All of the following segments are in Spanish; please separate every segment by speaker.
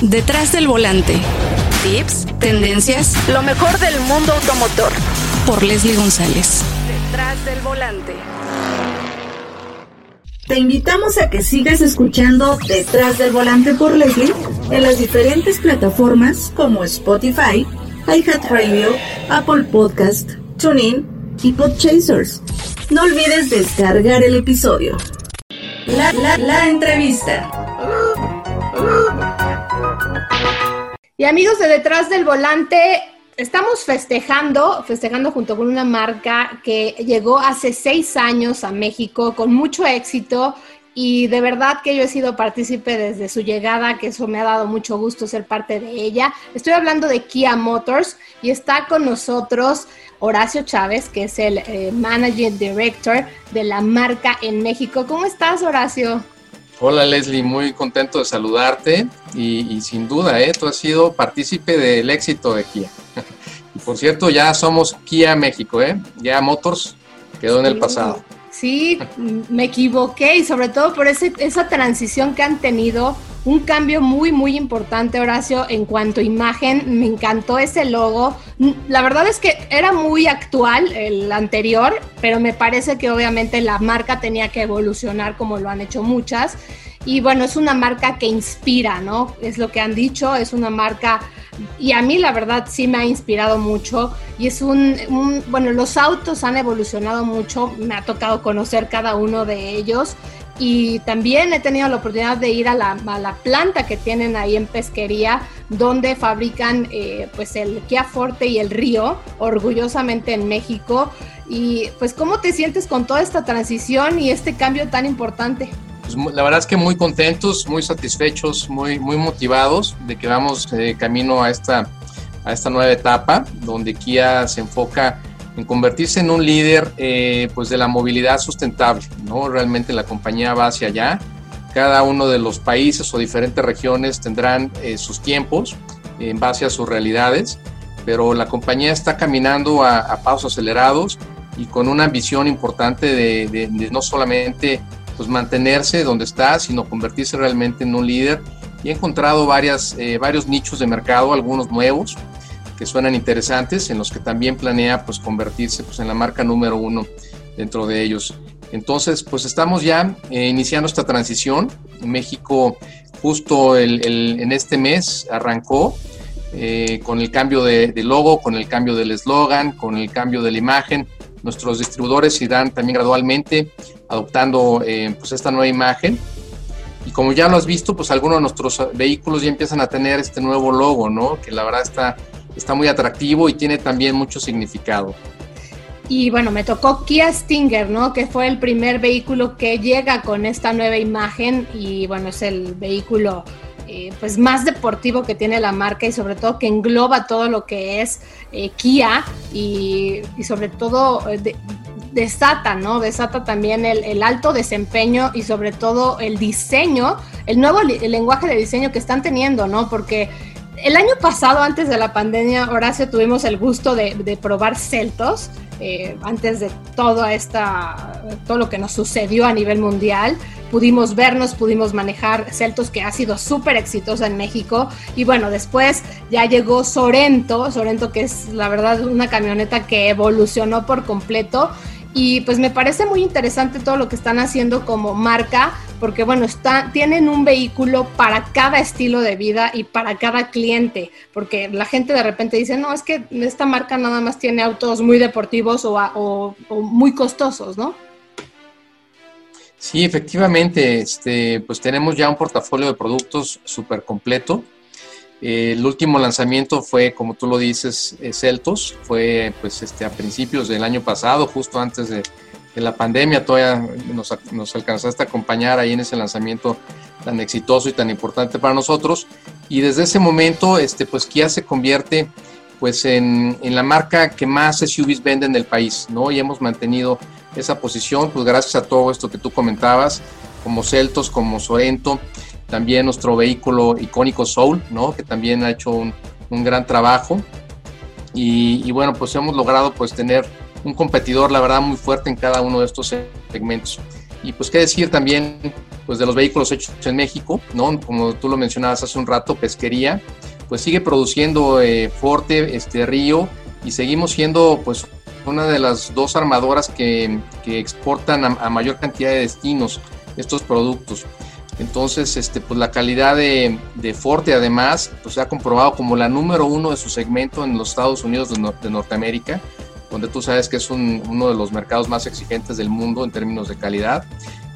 Speaker 1: Detrás del volante. Tips, tendencias, lo mejor del mundo automotor. Por Leslie González. Detrás del volante.
Speaker 2: Te invitamos a que sigas escuchando Detrás del volante por Leslie en las diferentes plataformas como Spotify, iHeartRadio, Apple Podcast, TuneIn y Podchasers. No olvides descargar el episodio. La, la, la entrevista.
Speaker 3: Y amigos de Detrás del Volante, estamos festejando, festejando junto con una marca que llegó hace seis años a México con mucho éxito y de verdad que yo he sido partícipe desde su llegada, que eso me ha dado mucho gusto ser parte de ella. Estoy hablando de Kia Motors y está con nosotros Horacio Chávez, que es el eh, Managing Director de la marca en México. ¿Cómo estás, Horacio?
Speaker 4: Hola Leslie, muy contento de saludarte y, sin duda, ¿eh? tú has sido partícipe del éxito de Kia. y por cierto, ya somos Kia México, ¿eh? ya Motors quedó en el pasado.
Speaker 3: Sí, me equivoqué y sobre todo por esa transición que han tenido, un cambio muy, muy importante, Horacio, en cuanto a imagen. Me encantó ese logo. La verdad es que era muy actual el anterior, pero me parece que obviamente la marca tenía que evolucionar como lo han hecho muchas. Y bueno, es una marca que inspira, ¿no? Es lo que han dicho, es una marca, y a mí la verdad sí me ha inspirado mucho. Y es un, bueno, los autos han evolucionado mucho, me ha tocado conocer cada uno de ellos. Y también he tenido la oportunidad de ir a la, planta que tienen ahí en Pesquería, donde fabrican eh, pues el Kia Forte y el Río, orgullosamente en México. Y pues, ¿cómo te sientes con toda esta transición y este cambio tan importante?
Speaker 4: Pues, la verdad es que muy contentos, muy satisfechos, muy, muy motivados de que vamos eh, camino a esta, a esta nueva etapa donde Kia se enfoca en convertirse en un líder eh, pues de la movilidad sustentable. ¿no? Realmente la compañía va hacia allá. Cada uno de los países o diferentes regiones tendrán eh, sus tiempos en base a sus realidades, pero la compañía está caminando a, pasos acelerados y con una visión importante de, de no solamente pues mantenerse donde está, sino convertirse realmente en un líder. Y he encontrado varias, eh, varios nichos de mercado, algunos nuevos, que suenan interesantes, en los que también planea pues convertirse pues, en la marca número uno dentro de ellos. Entonces, pues estamos ya eh, iniciando esta transición. México justo el, en este mes arrancó eh, con el cambio de, de, logo, con el cambio del eslogan, con el cambio de la imagen. Nuestros distribuidores irán también gradualmente adoptando eh, pues esta nueva imagen. Y como ya lo has visto, pues algunos de nuestros vehículos ya empiezan a tener este nuevo logo, ¿no? Que la verdad está, está muy atractivo y tiene también mucho significado.
Speaker 3: Y bueno, me tocó Kia Stinger, ¿no? Que fue el primer vehículo que llega con esta nueva imagen y bueno, es el vehículo eh, pues más deportivo que tiene la marca y sobre todo que engloba todo lo que es eh, Kia y, sobre todo eh, desata, ¿no? Desata también el, alto desempeño y sobre todo el diseño, el nuevo lenguaje de diseño que están teniendo, ¿no? Porque el año pasado, antes de la pandemia, Horacio, tuvimos el gusto de, probar Celtos, antes de todo, esta, todo lo que nos sucedió a nivel mundial pudimos vernos, pudimos manejar Celtos, que ha sido súper exitosa en México. Y bueno, después ya llegó Sorento, Sorento que es la verdad una camioneta que evolucionó por completo. Y pues me parece muy interesante todo lo que están haciendo como marca, porque bueno, está, tienen un vehículo para cada estilo de vida y para cada cliente, porque la gente de repente dice, no, es que esta marca nada más tiene autos muy deportivos o, muy costosos, ¿no?
Speaker 4: Sí, efectivamente, este, pues tenemos ya un portafolio de productos súper completo. el último lanzamiento fue, como tú lo dices, eh, Celtos, fue pues este, a principios del año pasado, justo antes de, la pandemia, todavía nos, nos, alcanzaste a acompañar ahí en ese lanzamiento tan exitoso y tan importante para nosotros. Y desde ese momento, este, pues Kia se convierte pues en, en la marca que más SUVs vende en el país, ¿no? Y hemos mantenido esa posición, pues gracias a todo esto que tú comentabas, como Celtos, como Sorento, también nuestro vehículo icónico Soul, ¿no? que también ha hecho un, un gran trabajo. Y, y, bueno, pues hemos logrado pues tener un competidor, la verdad, muy fuerte en cada uno de estos segmentos. Y pues qué decir también pues de los vehículos hechos en México, ¿no? Como tú lo mencionabas hace un rato, pesquería, pues sigue produciendo eh, Forte, este Río, y seguimos siendo pues una de las dos armadoras que, que exportan a, mayor cantidad de destinos estos productos. Entonces, este, pues la calidad de, de, Forte además pues se ha comprobado como la número uno de su segmento en los Estados Unidos de, de Norteamérica, donde tú sabes que es un, uno de los mercados más exigentes del mundo en términos de calidad.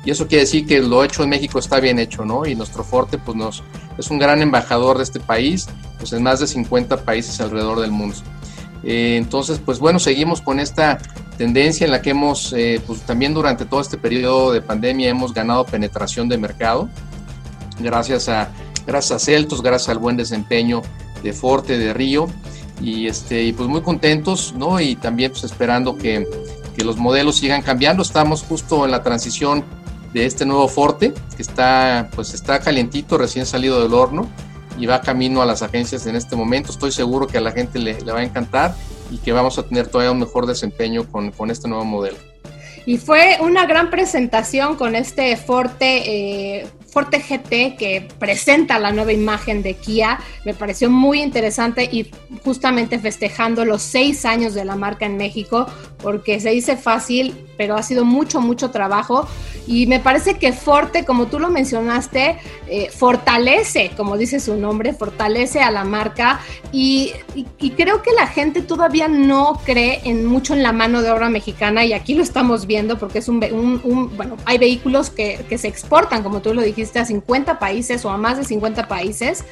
Speaker 4: Y eso quiere decir que lo hecho en México está bien hecho, ¿no? Y nuestro Forte pues nos, es un gran embajador de este país, pues en más de 50 países alrededor del mundo. Eh, entonces, pues bueno, seguimos con esta tendencia en la que hemos, eh, pues también durante todo este periodo de pandemia hemos ganado penetración de mercado, gracias a, gracias a Celtos, gracias al buen desempeño de Forte, de Río, y, este, y pues muy contentos, ¿no? Y también pues esperando que, que los modelos sigan cambiando. Estamos justo en la transición de este nuevo Forte, que está, pues está calientito, recién salido del horno y va camino a las agencias en este momento. Estoy seguro que a la gente le, va a encantar y que vamos a tener todavía un mejor desempeño con, con este nuevo modelo.
Speaker 3: Y fue una gran presentación con este Forte eh, Forte GT que presenta la nueva imagen de Kia. Me pareció muy interesante y justamente festejando los seis años de la marca en México, porque se dice fácil, pero ha sido mucho, mucho trabajo. Y me parece que Forte, como tú lo mencionaste, eh, fortalece, como dice su nombre, fortalece a la marca. Y, creo que la gente todavía no cree en mucho en la mano de obra mexicana, y aquí lo estamos viendo porque es un, bueno, hay vehículos que, se exportan, como tú lo dijiste a 50 países o a más de 50 países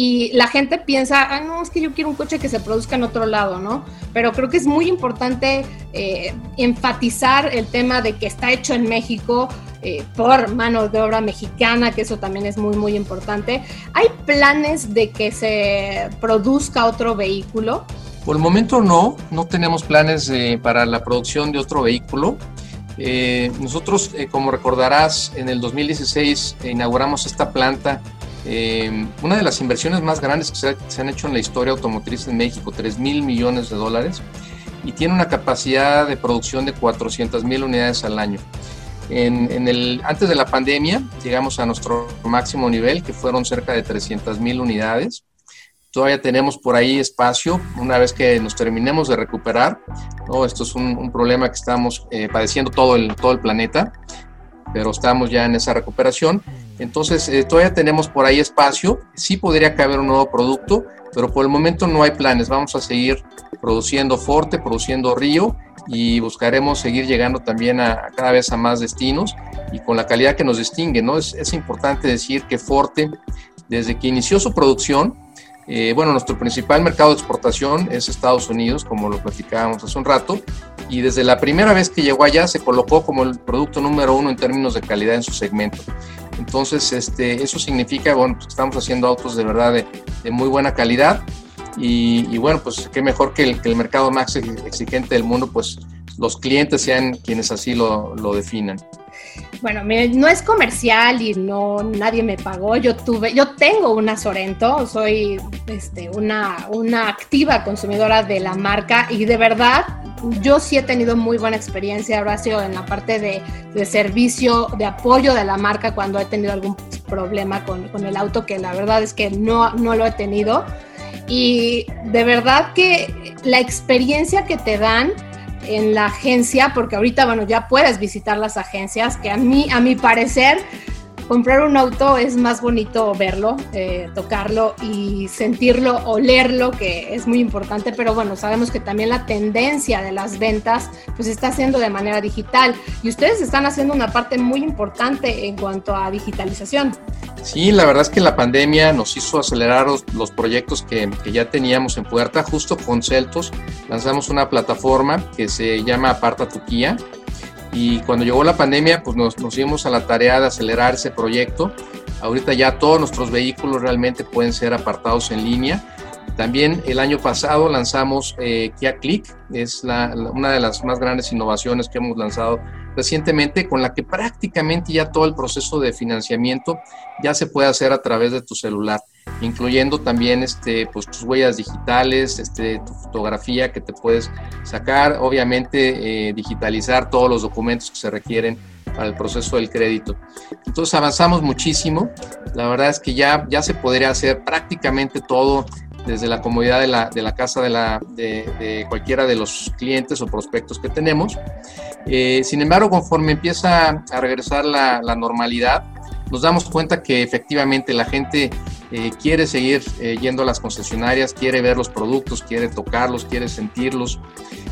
Speaker 3: y la gente piensa, ah, no, es que yo quiero un coche que se produzca en otro lado, ¿no? Pero creo que es muy importante eh, enfatizar el tema de que está hecho en México eh, por mano de obra mexicana, que eso también es muy, muy importante. ¿Hay planes de que se produzca otro vehículo?
Speaker 4: Por el momento no, no tenemos planes eh, para la producción de otro vehículo. Eh, nosotros, como recordarás, en el 2016 inauguramos esta planta, eh, una de las inversiones más grandes que se, han hecho en la historia automotriz en México, 3 mil millones de dólares, y tiene una capacidad de producción de 400 mil unidades al año. En, el, antes de la pandemia llegamos a nuestro máximo nivel, que fueron cerca de 300 mil unidades. Todavía tenemos por ahí espacio una vez que nos terminemos de recuperar. ¿no? Esto es un, problema que estamos eh, padeciendo todo el, todo el planeta, pero estamos ya en esa recuperación. Entonces, eh, todavía tenemos por ahí espacio. Sí podría caber un nuevo producto, pero por el momento no hay planes. Vamos a seguir produciendo Forte, produciendo Río y buscaremos seguir llegando también a, cada vez a más destinos y con la calidad que nos distingue. ¿no? Es, es importante decir que Forte, desde que inició su producción, eh, bueno, nuestro principal mercado de exportación es Estados Unidos, como lo platicábamos hace un rato, y desde la primera vez que llegó allá se colocó como el producto número uno en términos de calidad en su segmento. Entonces, este, eso significa, bueno, pues estamos haciendo autos de verdad de, muy buena calidad y, bueno, pues qué mejor que el, que el mercado más exigente del mundo, pues los clientes sean quienes así lo, lo definan.
Speaker 3: Bueno, no es comercial y no nadie me pagó. Yo tuve, yo tengo una Sorento, soy este, una, una activa consumidora de la marca y de verdad yo sí he tenido muy buena experiencia, Horacio, en la parte de, de servicio, de apoyo de la marca cuando he tenido algún problema con, con, el auto, que la verdad es que no, no lo he tenido. Y de verdad que la experiencia que te dan en la agencia, porque ahorita, bueno, ya puedes visitar las agencias, que a mí, a mi parecer, comprar un auto es más bonito verlo, eh, tocarlo y sentirlo, olerlo, que es muy importante, pero bueno, sabemos que también la tendencia de las ventas pues está haciendo de manera digital y ustedes están haciendo una parte muy importante en cuanto a digitalización.
Speaker 4: Sí, la verdad es que la pandemia nos hizo acelerar los, proyectos que, que, ya teníamos en puerta. Justo con Celtos lanzamos una plataforma que se llama Aparta tu Kia y cuando llegó la pandemia, pues nos, nos dimos a la tarea de acelerar ese proyecto. Ahorita ya todos nuestros vehículos realmente pueden ser apartados en línea también el año pasado lanzamos eh, Kia Click, es una de las más grandes innovaciones que hemos lanzado recientemente, con la que prácticamente ya todo el proceso de financiamiento ya se puede hacer a través de tu celular, incluyendo también este, pues, tus huellas digitales, este, tu fotografía que te puedes sacar, obviamente eh, digitalizar todos los documentos que se requieren para el proceso del crédito. Entonces avanzamos muchísimo. La verdad es que ya, ya se podría hacer prácticamente todo desde la comodidad de la, de la casa de, la, de, cualquiera de los clientes o prospectos que tenemos. Eh, sin embargo, conforme empieza a regresar la, la, normalidad, nos damos cuenta que efectivamente la gente eh, quiere seguir eh, yendo a las concesionarias, quiere ver los productos, quiere tocarlos, quiere sentirlos.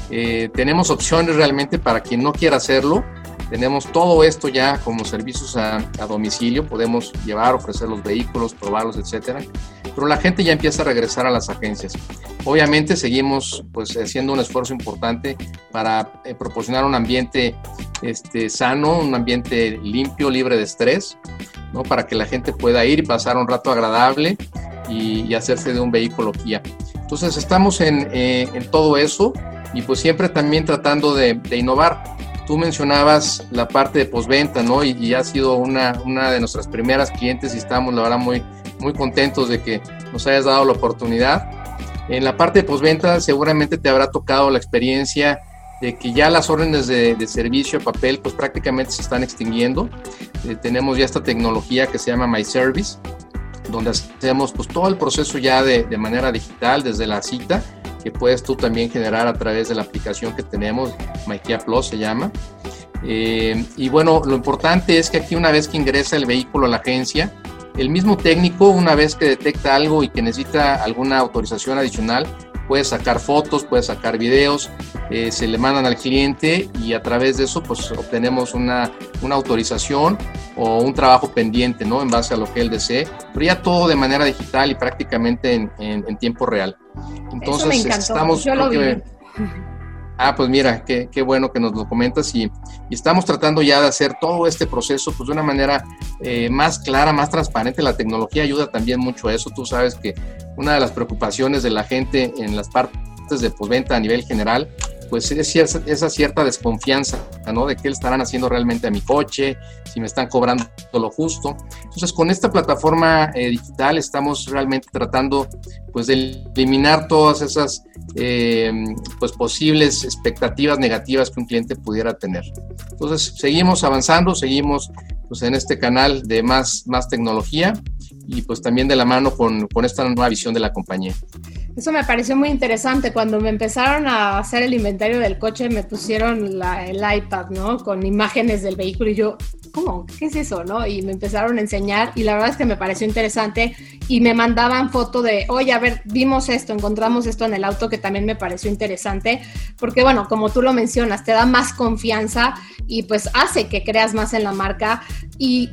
Speaker 4: tenemos opciones realmente para quien no quiera hacerlo, tenemos todo esto ya como servicios a, domicilio, podemos llevar, ofrecer los vehículos, probarlos, etcétera. Pero la gente ya empieza a regresar a las agencias. Obviamente seguimos pues haciendo un esfuerzo importante para eh, proporcionar un ambiente este, sano, un ambiente limpio, libre de estrés, ¿no? para que la gente pueda ir y pasar un rato agradable y, hacerse de un vehículo Kia. Entonces estamos en, eh, en, todo eso y pues siempre también tratando de, de innovar. Tú mencionabas la parte de postventa, ¿no? Y, ha sido una, una de nuestras primeras clientes y estamos, la verdad, muy, muy contentos de que nos hayas dado la oportunidad. En la parte de postventa seguramente te habrá tocado la experiencia de que ya las órdenes de, servicio a papel pues prácticamente se están extinguiendo. Eh, tenemos ya esta tecnología que se llama My Service, donde hacemos pues todo el proceso ya de, de manera digital desde la cita que puedes tú también generar a través de la aplicación que tenemos, MyKia Plus se llama. Eh, y bueno, lo importante es que aquí una vez que ingresa el vehículo a la agencia, el mismo técnico, una vez que detecta algo y que necesita alguna autorización adicional, puede sacar fotos, puede sacar videos, eh, se le mandan al cliente y a través de eso pues obtenemos una, una, autorización o un trabajo pendiente, ¿no? En base a lo que él desee, pero ya todo de manera digital y prácticamente en, en, tiempo real.
Speaker 3: Entonces estamos... Yo lo vi.
Speaker 4: Ah, pues mira, qué, qué, bueno que nos lo comentas y, y, estamos tratando ya de hacer todo este proceso pues de una manera eh, más clara, más transparente. La tecnología ayuda también mucho a eso. Tú sabes que una de las preocupaciones de la gente en las partes de postventa a nivel general pues es esa cierta desconfianza, ¿no? De qué le estarán haciendo realmente a mi coche, si me están cobrando lo justo. Entonces, con esta plataforma eh, digital estamos realmente tratando, pues, de eliminar todas esas, eh, pues, posibles expectativas negativas que un cliente pudiera tener. Entonces, seguimos avanzando, seguimos, pues, en este canal de más, más tecnología y, pues, también de la mano con, con esta nueva visión de la compañía.
Speaker 3: Eso me pareció muy interesante. Cuando me empezaron a hacer el inventario del coche, me pusieron el iPad, ¿no? Con imágenes del vehículo y yo, ¿cómo? ¿Qué es eso, no? Y me empezaron a enseñar y la verdad es que me pareció interesante y me mandaban foto de, oye, a ver, vimos esto, encontramos esto en el auto que también me pareció interesante, porque bueno, como tú lo mencionas, te da más confianza y pues hace que creas más en la marca y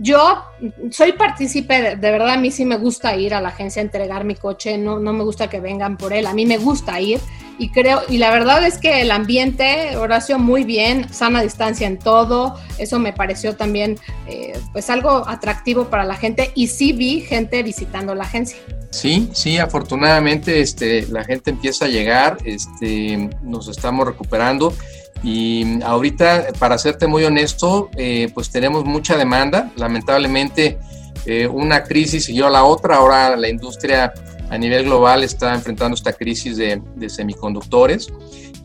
Speaker 3: yo soy partícipe, de, verdad a mí sí me gusta ir a la agencia a entregar mi coche, no, no me gusta que vengan por él, a mí me gusta ir y creo, y la verdad es que el ambiente, Horacio, muy bien, sana distancia en todo, eso me pareció también eh, pues algo atractivo para la gente y sí vi gente visitando la agencia.
Speaker 4: Sí, sí, afortunadamente este, la gente empieza a llegar, este, nos estamos recuperando. Y ahorita, para serte muy honesto, eh, pues tenemos mucha demanda. Lamentablemente, eh, una crisis siguió a la otra. Ahora la industria a nivel global está enfrentando esta crisis de, semiconductores.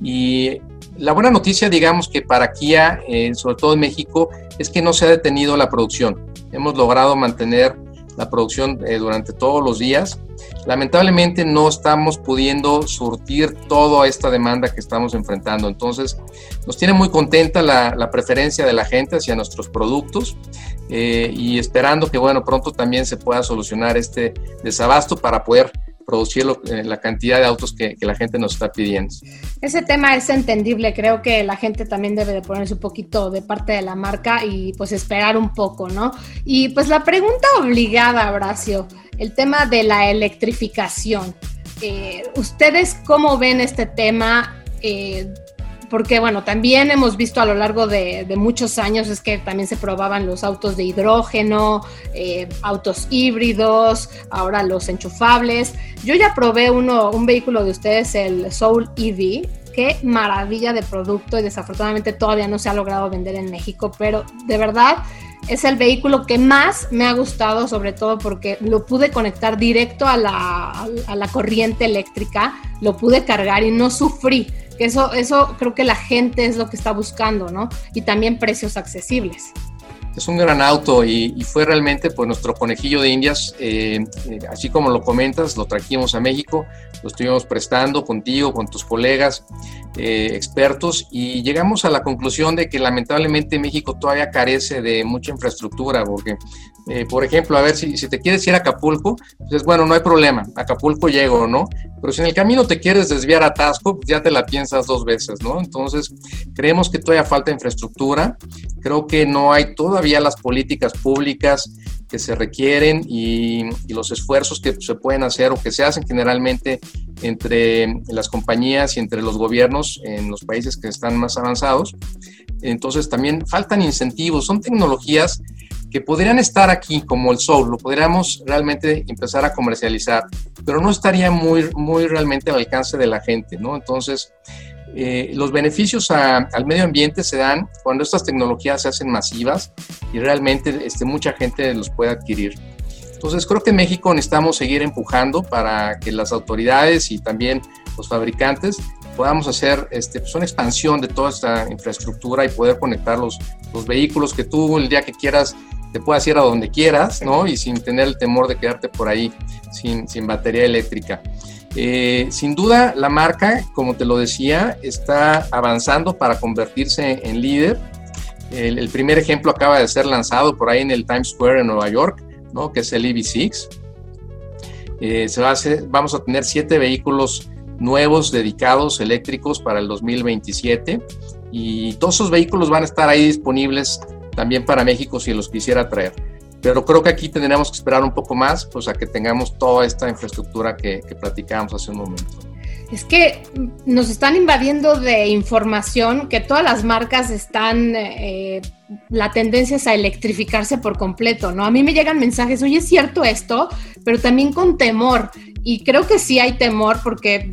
Speaker 4: Y la buena noticia, digamos que para Kia, eh, sobre todo en México, es que no se ha detenido la producción. Hemos logrado mantener la producción durante todos los días lamentablemente no estamos pudiendo surtir toda esta demanda que estamos enfrentando. Entonces, nos tiene muy contenta la, preferencia de la gente hacia nuestros productos eh, y esperando que, bueno, pronto también se pueda solucionar este desabasto para poder producir eh, la cantidad de autos que, la gente nos está pidiendo.
Speaker 3: Ese tema es entendible, creo que la gente también debe de ponerse un poquito de parte de la marca y pues esperar un poco, ¿no? Y pues la pregunta obligada, Horacio, el tema de la electrificación. Eh, ¿Ustedes cómo ven este tema? Eh, porque bueno, también hemos visto a lo largo de, muchos años es que también se probaban los autos de hidrógeno, eh, autos híbridos, ahora los enchufables. Yo ya probé uno, un vehículo de ustedes, el Soul EV. Qué maravilla de producto y desafortunadamente todavía no se ha logrado vender en México, pero de verdad es el vehículo que más me ha gustado, sobre todo porque lo pude conectar directo a la, a la corriente eléctrica, lo pude cargar y no sufrí eso, eso creo que la gente es lo que está buscando, ¿no? Y también precios accesibles
Speaker 4: es un gran auto y, fue realmente pues nuestro conejillo de indias, eh, eh, así como lo comentas, lo trajimos a México, lo estuvimos prestando contigo, con tus colegas eh, expertos y llegamos a la conclusión de que lamentablemente México todavía carece de mucha infraestructura, porque por ejemplo, a ver, si, si, te quieres ir a Acapulco, pues bueno, no hay problema, Acapulco llego, ¿no? Pero si en el camino te quieres desviar a Tasco, pues ya te la piensas dos veces, ¿no? Entonces, creemos que todavía falta infraestructura, creo que no hay todavía las políticas públicas que se requieren y, los esfuerzos que se pueden hacer o que se hacen generalmente entre las compañías y entre los gobiernos en los países que están más avanzados. Entonces también faltan incentivos, son tecnologías que podrían estar aquí como el sol, lo podríamos realmente empezar a comercializar, pero no estaría muy, muy realmente al alcance de la gente, ¿no? Entonces, eh, los beneficios al medio ambiente se dan cuando estas tecnologías se hacen masivas y realmente este, mucha gente los puede adquirir. Entonces creo que en México necesitamos seguir empujando para que las autoridades y también los fabricantes podamos hacer este, pues una expansión de toda esta infraestructura y poder conectar los, los vehículos que tú el día que quieras te puedas ir a donde quieras, ¿no? Y sin tener el temor de quedarte por ahí sin, sin batería eléctrica. Eh, sin duda, la marca, como te lo decía, está avanzando para convertirse en líder. El, primer ejemplo acaba de ser lanzado por ahí en el Times Square en Nueva York, ¿no? que es el EV6. Eh, se va a vamos a tener siete vehículos nuevos dedicados eléctricos para el 2027 y todos esos vehículos van a estar ahí disponibles también para México si los quisiera traer. Pero creo que aquí tendríamos que esperar un poco más, pues a que tengamos toda esta infraestructura que, que platicábamos hace un momento.
Speaker 3: Es que nos están invadiendo de información que todas las marcas están, eh, la tendencia es a electrificarse por completo, ¿no? A mí me llegan mensajes, oye, es cierto esto, pero también con temor. Y creo que sí hay temor porque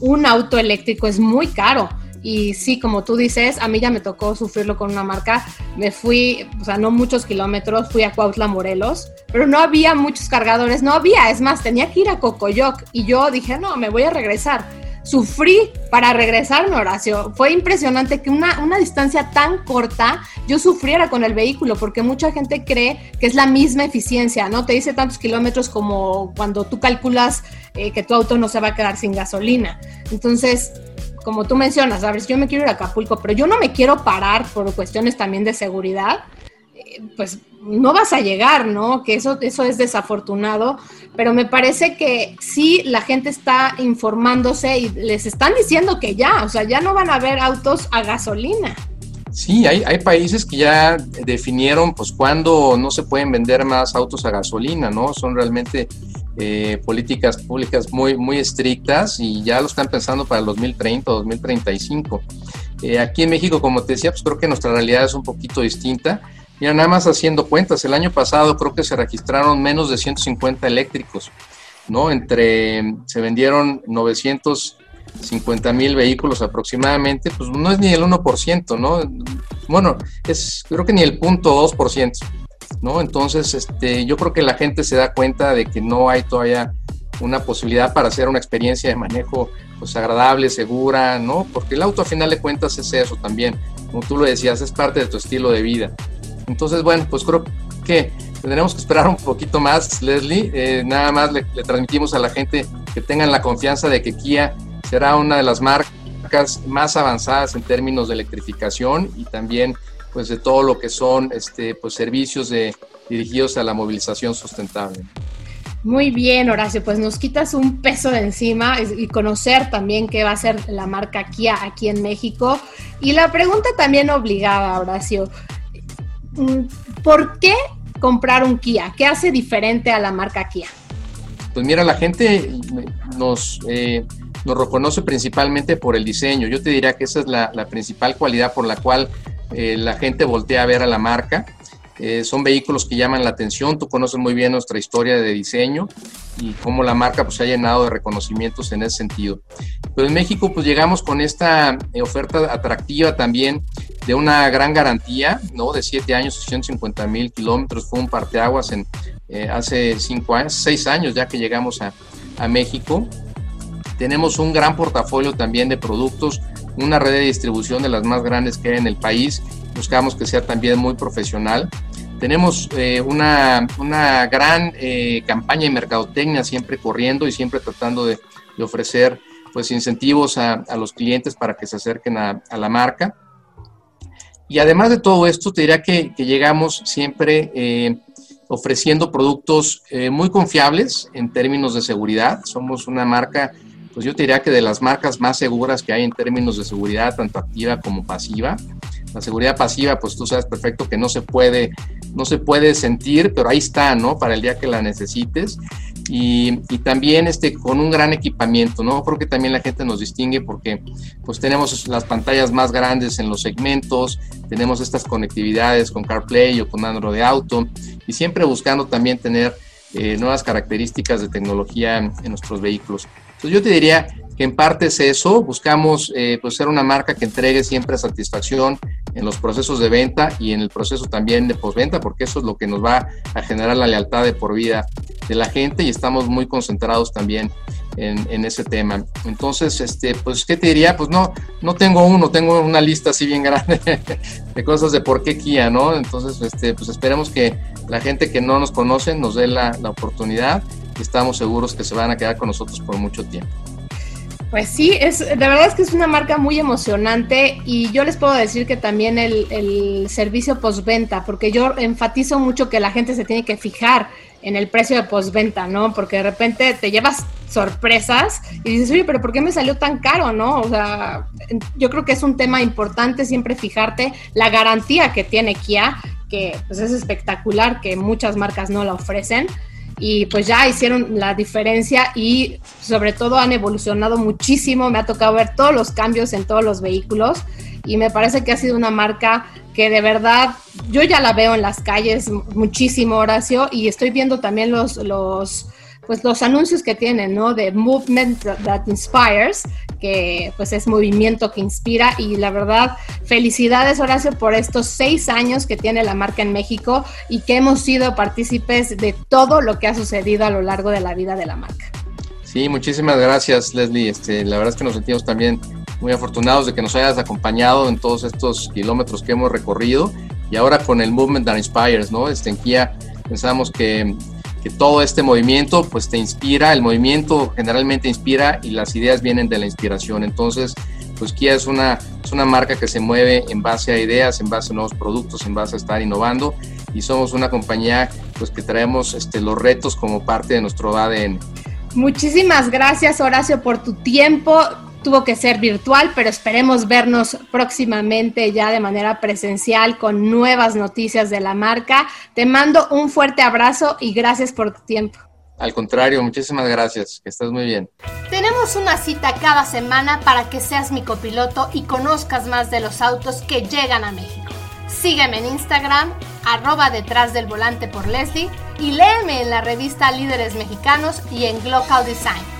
Speaker 3: un auto eléctrico es muy caro. Y sí, como tú dices, a mí ya me tocó sufrirlo con una marca. Me fui, o sea, no muchos kilómetros, fui a Cuautla, Morelos, pero no había muchos cargadores, no había. Es más, tenía que ir a Cocoyoc y yo dije, no, me voy a regresar. Sufrí para regresarme, Horacio. Fue impresionante que una, una distancia tan corta yo sufriera con el vehículo, porque mucha gente cree que es la misma eficiencia, ¿no? Te dice tantos kilómetros como cuando tú calculas eh, que tu auto no se va a quedar sin gasolina. Entonces, como tú mencionas, si yo me quiero ir a Acapulco, pero yo no me quiero parar por cuestiones también de seguridad, eh, pues no vas a llegar, ¿no? Que eso, eso es desafortunado, pero me parece que sí la gente está informándose y les están diciendo que ya, o sea, ya no van a haber autos a gasolina.
Speaker 4: Sí, hay, hay países que ya definieron pues cuándo no se pueden vender más autos a gasolina, ¿no? Son realmente eh, políticas públicas muy, muy estrictas y ya lo están pensando para el 2030 o 2035. Eh, aquí en México, como te decía, pues creo que nuestra realidad es un poquito distinta. Mira, nada más haciendo cuentas, el año pasado creo que se registraron menos de 150 eléctricos, ¿no? Entre, se vendieron 950 mil vehículos aproximadamente, pues no es ni el 1%, ¿no? Bueno, es creo que ni el punto 2%. ¿No? Entonces, este, yo creo que la gente se da cuenta de que no hay todavía una posibilidad para hacer una experiencia de manejo pues agradable, segura, ¿no? Porque el auto a final de cuentas es eso también, como tú lo decías, es parte de tu estilo de vida. Entonces, bueno, pues creo que tendremos que esperar un poquito más, Leslie. Eh, nada más le, le, transmitimos a la gente que tengan la confianza de que Kia será una de las marcas más avanzadas en términos de electrificación y también pues de todo lo que son este, pues, servicios de, dirigidos a la movilización sustentable.
Speaker 3: Muy bien, Horacio, pues nos quitas un peso de encima y conocer también qué va a ser la marca Kia aquí en México. Y la pregunta también obligada, Horacio, mm, ¿por qué comprar un Kia? ¿Qué hace diferente a la marca Kia?
Speaker 4: Pues mira, la gente nos, eh, nos reconoce principalmente por el diseño. Yo te diría que esa es la, la principal cualidad por la cual eh, la gente voltea a ver a la marca. Eh, son vehículos que llaman la atención, tú conoces muy bien nuestra historia de diseño y cómo la marca pues, se ha llenado de reconocimientos en ese sentido. Pero en México pues llegamos con esta eh, oferta atractiva también de una gran garantía, ¿no? De 7 años, 150 mil kilómetros, fue un parteaguas en, hace 5 años, 6 años ya que llegamos a, a México tenemos un gran portafolio también de productos, una red de distribución de las más grandes que hay en el país. Buscamos que sea también muy profesional. Tenemos eh, una, una, gran eh, campaña de mercadotecnia siempre corriendo y siempre tratando de, de ofrecer pues, incentivos a, a, los clientes para que se acerquen a, a, la marca. Y además de todo esto, te diría que, que llegamos siempre eh, ofreciendo productos eh, muy confiables en términos de seguridad. Somos una marca, pues yo te diría que de las marcas más seguras que hay en términos de seguridad, tanto activa como pasiva. La seguridad pasiva, pues tú sabes perfecto que no se puede, no se puede sentir, pero ahí está, ¿no? Para el día que la necesites. Y, y, también este, con un gran equipamiento, ¿no? Creo que también la gente nos distingue porque pues tenemos las pantallas más grandes en los segmentos, tenemos estas conectividades con CarPlay o con Android Auto y siempre buscando también tener eh, nuevas características de tecnología en, nuestros vehículos. Entonces yo te diría que en parte es eso, buscamos eh, pues ser una marca que entregue siempre satisfacción en los procesos de venta y en el proceso también de postventa, porque eso es lo que nos va a generar la lealtad de por vida de la gente y estamos muy concentrados también en, en, ese tema. Entonces, este, pues, ¿qué te diría? Pues no, no tengo uno, tengo una lista así bien grande de cosas de por qué Kia, ¿no? Entonces, este, pues esperemos que la gente que no nos conoce nos dé la, la oportunidad y estamos seguros que se van a quedar con nosotros por mucho tiempo.
Speaker 3: Pues sí, es, de verdad es que es una marca muy emocionante y yo les puedo decir que también el, el servicio postventa, porque yo enfatizo mucho que la gente se tiene que fijar en el precio de postventa, ¿no? Porque de repente te llevas sorpresas y dices, oye, pero ¿por qué me salió tan caro, no? O sea, yo creo que es un tema importante siempre fijarte la garantía que tiene Kia, que pues es espectacular, que muchas marcas no la ofrecen y pues ya hicieron la diferencia y sobre todo han evolucionado muchísimo. Me ha tocado ver todos los cambios en todos los vehículos y me parece que ha sido una marca que de verdad yo ya la veo en las calles muchísimo, Horacio, y estoy viendo también los, los pues los anuncios que tienen, ¿no? De Movement That Inspires, que pues es movimiento que inspira y la verdad, felicidades Horacio por estos seis años que tiene la marca en México y que hemos sido partícipes de todo lo que ha sucedido a lo largo de la vida de la marca.
Speaker 4: Sí, muchísimas gracias Leslie. Este, la verdad es que nos sentimos también muy afortunados de que nos hayas acompañado en todos estos kilómetros que hemos recorrido y ahora con el Movement That Inspires, ¿no? Este, en Kia pensamos que que todo este movimiento pues te inspira, el movimiento generalmente inspira y las ideas vienen de la inspiración. Entonces, pues Kia es una, es una marca que se mueve en base a ideas, en base a nuevos productos, en base a estar innovando y somos una compañía pues que traemos este, los retos como parte de nuestro ADN.
Speaker 3: Muchísimas gracias Horacio por tu tiempo tuvo que ser virtual, pero esperemos vernos próximamente ya de manera presencial con nuevas noticias de la marca. Te mando un fuerte abrazo y gracias por tu tiempo.
Speaker 4: Al contrario, muchísimas gracias, que estás muy bien.
Speaker 3: Tenemos una cita cada semana para que seas mi copiloto y conozcas más de los autos que llegan a México. Sígueme en Instagram, arroba detrás del volante por Leslie y léeme en la revista Líderes Mexicanos y en Glocal Design.